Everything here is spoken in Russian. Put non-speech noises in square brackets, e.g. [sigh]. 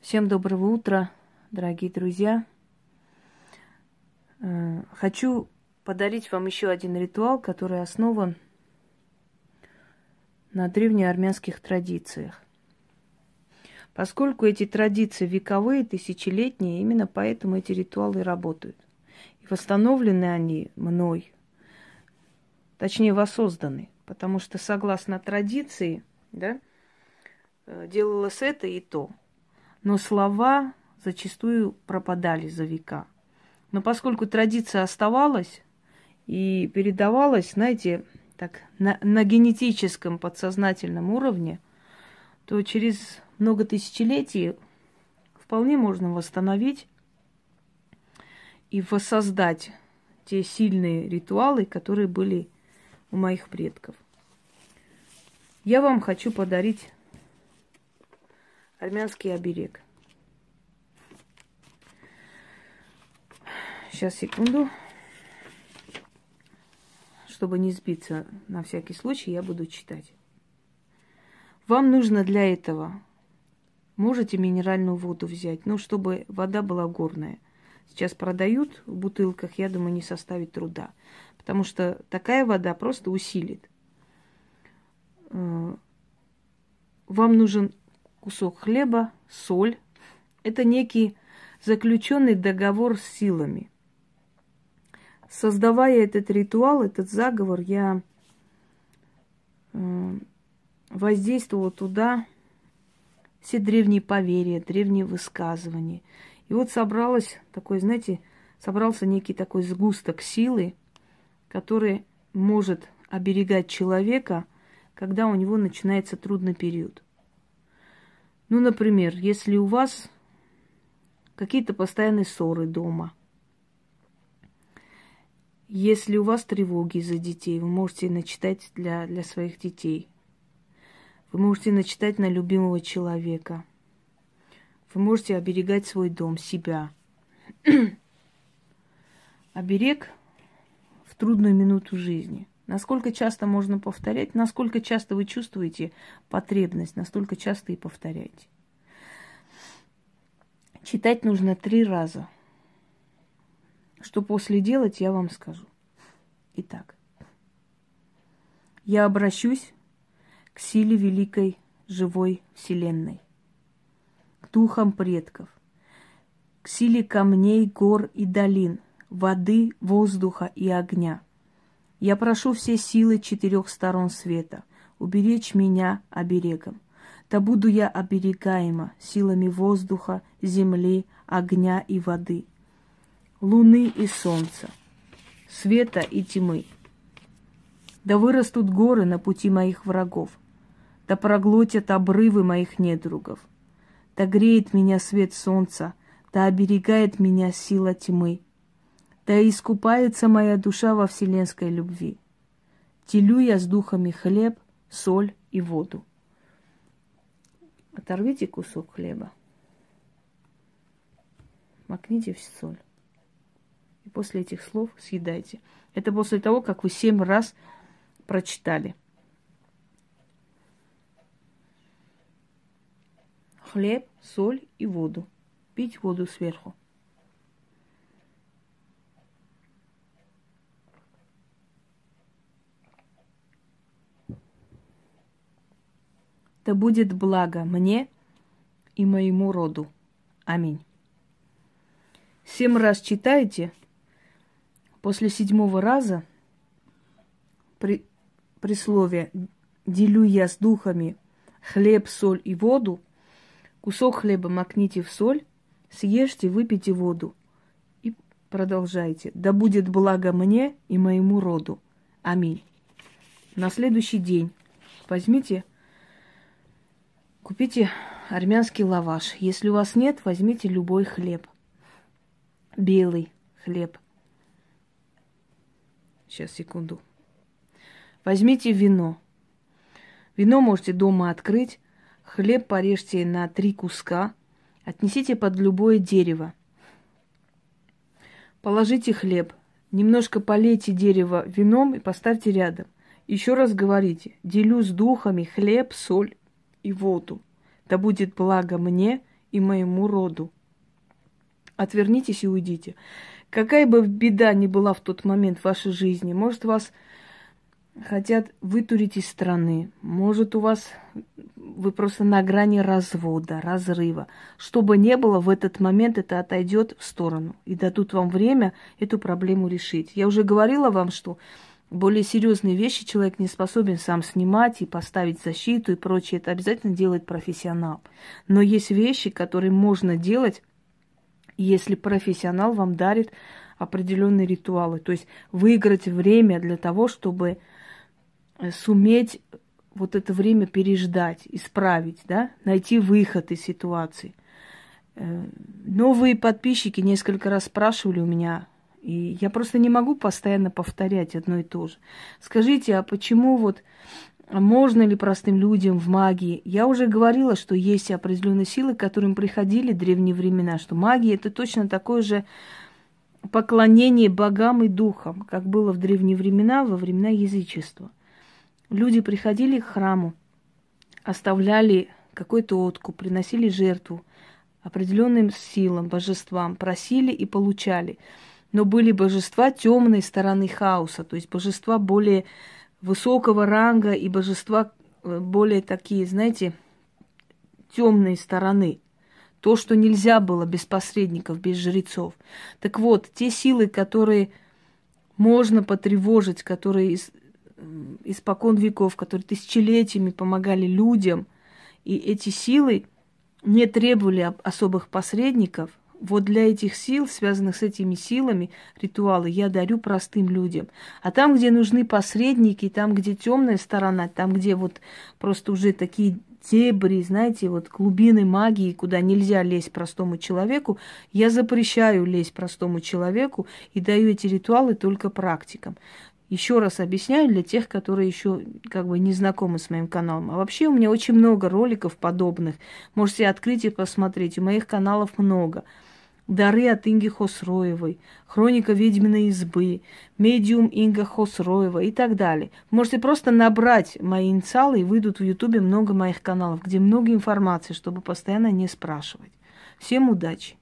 Всем доброго утра, дорогие друзья. Э, хочу подарить вам еще один ритуал, который основан на древнеармянских традициях. Поскольку эти традиции вековые, тысячелетние, именно поэтому эти ритуалы работают. И восстановлены они мной, точнее воссозданы, потому что согласно традиции, да, э, делалось это и то – но слова зачастую пропадали за века. Но поскольку традиция оставалась и передавалась, знаете, так, на, на генетическом подсознательном уровне, то через много тысячелетий вполне можно восстановить и воссоздать те сильные ритуалы, которые были у моих предков. Я вам хочу подарить армянский оберег. Сейчас, секунду. Чтобы не сбиться на всякий случай, я буду читать. Вам нужно для этого, можете минеральную воду взять, ну, чтобы вода была горная. Сейчас продают в бутылках, я думаю, не составит труда. Потому что такая вода просто усилит. Э, вам нужен кусок хлеба, соль. Это некий заключенный договор с силами. Создавая этот ритуал, этот заговор, я э, воздействовала туда все древние поверья, древние высказывания. И вот собралось такой, знаете, собрался некий такой сгусток силы, который может оберегать человека, когда у него начинается трудный период. Ну, например, если у вас какие-то постоянные ссоры дома, если у вас тревоги за детей, вы можете начитать для, для своих детей. Вы можете начитать на любимого человека. Вы можете оберегать свой дом, себя. [clears throat] Оберег в трудную минуту жизни. Насколько часто можно повторять, насколько часто вы чувствуете потребность, настолько часто и повторяйте. Читать нужно три раза. Что после делать, я вам скажу. Итак, я обращусь к силе великой живой Вселенной, к духам предков, к силе камней, гор и долин, воды, воздуха и огня – я прошу все силы четырех сторон света уберечь меня оберегом. Да буду я оберегаема силами воздуха, земли, огня и воды, луны и солнца, света и тьмы. Да вырастут горы на пути моих врагов, да проглотят обрывы моих недругов. Да греет меня свет солнца, да оберегает меня сила тьмы да искупается моя душа во вселенской любви. Телю я с духами хлеб, соль и воду. Оторвите кусок хлеба, макните в соль. И после этих слов съедайте. Это после того, как вы семь раз прочитали. Хлеб, соль и воду. Пить воду сверху. Да будет благо мне и моему роду. Аминь. Семь раз читайте, после седьмого раза при, при слове «делю я с духами хлеб, соль и воду», кусок хлеба макните в соль, съешьте, выпейте воду и продолжайте. Да будет благо мне и моему роду. Аминь. На следующий день возьмите Купите армянский лаваш. Если у вас нет, возьмите любой хлеб. Белый хлеб. Сейчас, секунду. Возьмите вино. Вино можете дома открыть. Хлеб порежьте на три куска. Отнесите под любое дерево. Положите хлеб. Немножко полейте дерево вином и поставьте рядом. Еще раз говорите. Делю с духами хлеб, соль и воду. Да будет благо мне и моему роду. Отвернитесь и уйдите. Какая бы беда ни была в тот момент в вашей жизни, может, вас хотят вытурить из страны, может, у вас вы просто на грани развода, разрыва. Что бы ни было, в этот момент это отойдет в сторону и дадут вам время эту проблему решить. Я уже говорила вам, что более серьезные вещи человек не способен сам снимать и поставить защиту и прочее. Это обязательно делает профессионал. Но есть вещи, которые можно делать, если профессионал вам дарит определенные ритуалы. То есть выиграть время для того, чтобы суметь вот это время переждать, исправить, да, найти выход из ситуации. Э, новые подписчики несколько раз спрашивали у меня, и я просто не могу постоянно повторять одно и то же. Скажите, а почему вот можно ли простым людям в магии? Я уже говорила, что есть определенные силы, к которым приходили древние времена, что магия это точно такое же поклонение богам и духам, как было в древние времена, во времена язычества. Люди приходили к храму, оставляли какой-то откуп, приносили жертву определенным силам, божествам, просили и получали. Но были божества темной стороны хаоса, то есть божества более высокого ранга и божества э, более такие, знаете, темные стороны. То, что нельзя было без посредников, без жрецов. Так вот, те силы, которые можно потревожить, которые испокон веков, которые тысячелетиями помогали людям, и эти силы не требовали особых посредников, вот для этих сил, связанных с этими силами, ритуалы я дарю простым людям. А там, где нужны посредники, там, где темная сторона, там, где вот просто уже такие дебри, знаете, вот глубины магии, куда нельзя лезть простому человеку, я запрещаю лезть простому человеку и даю эти ритуалы только практикам. Еще раз объясняю для тех, которые еще как бы не знакомы с моим каналом. А вообще у меня очень много роликов подобных. Можете открыть и посмотреть. У моих каналов много. Дары от Инги Хосроевой, Хроника ведьминой избы, Медиум Инга Хосроева и так далее. Можете просто набрать мои инициалы и выйдут в Ютубе много моих каналов, где много информации, чтобы постоянно не спрашивать. Всем удачи!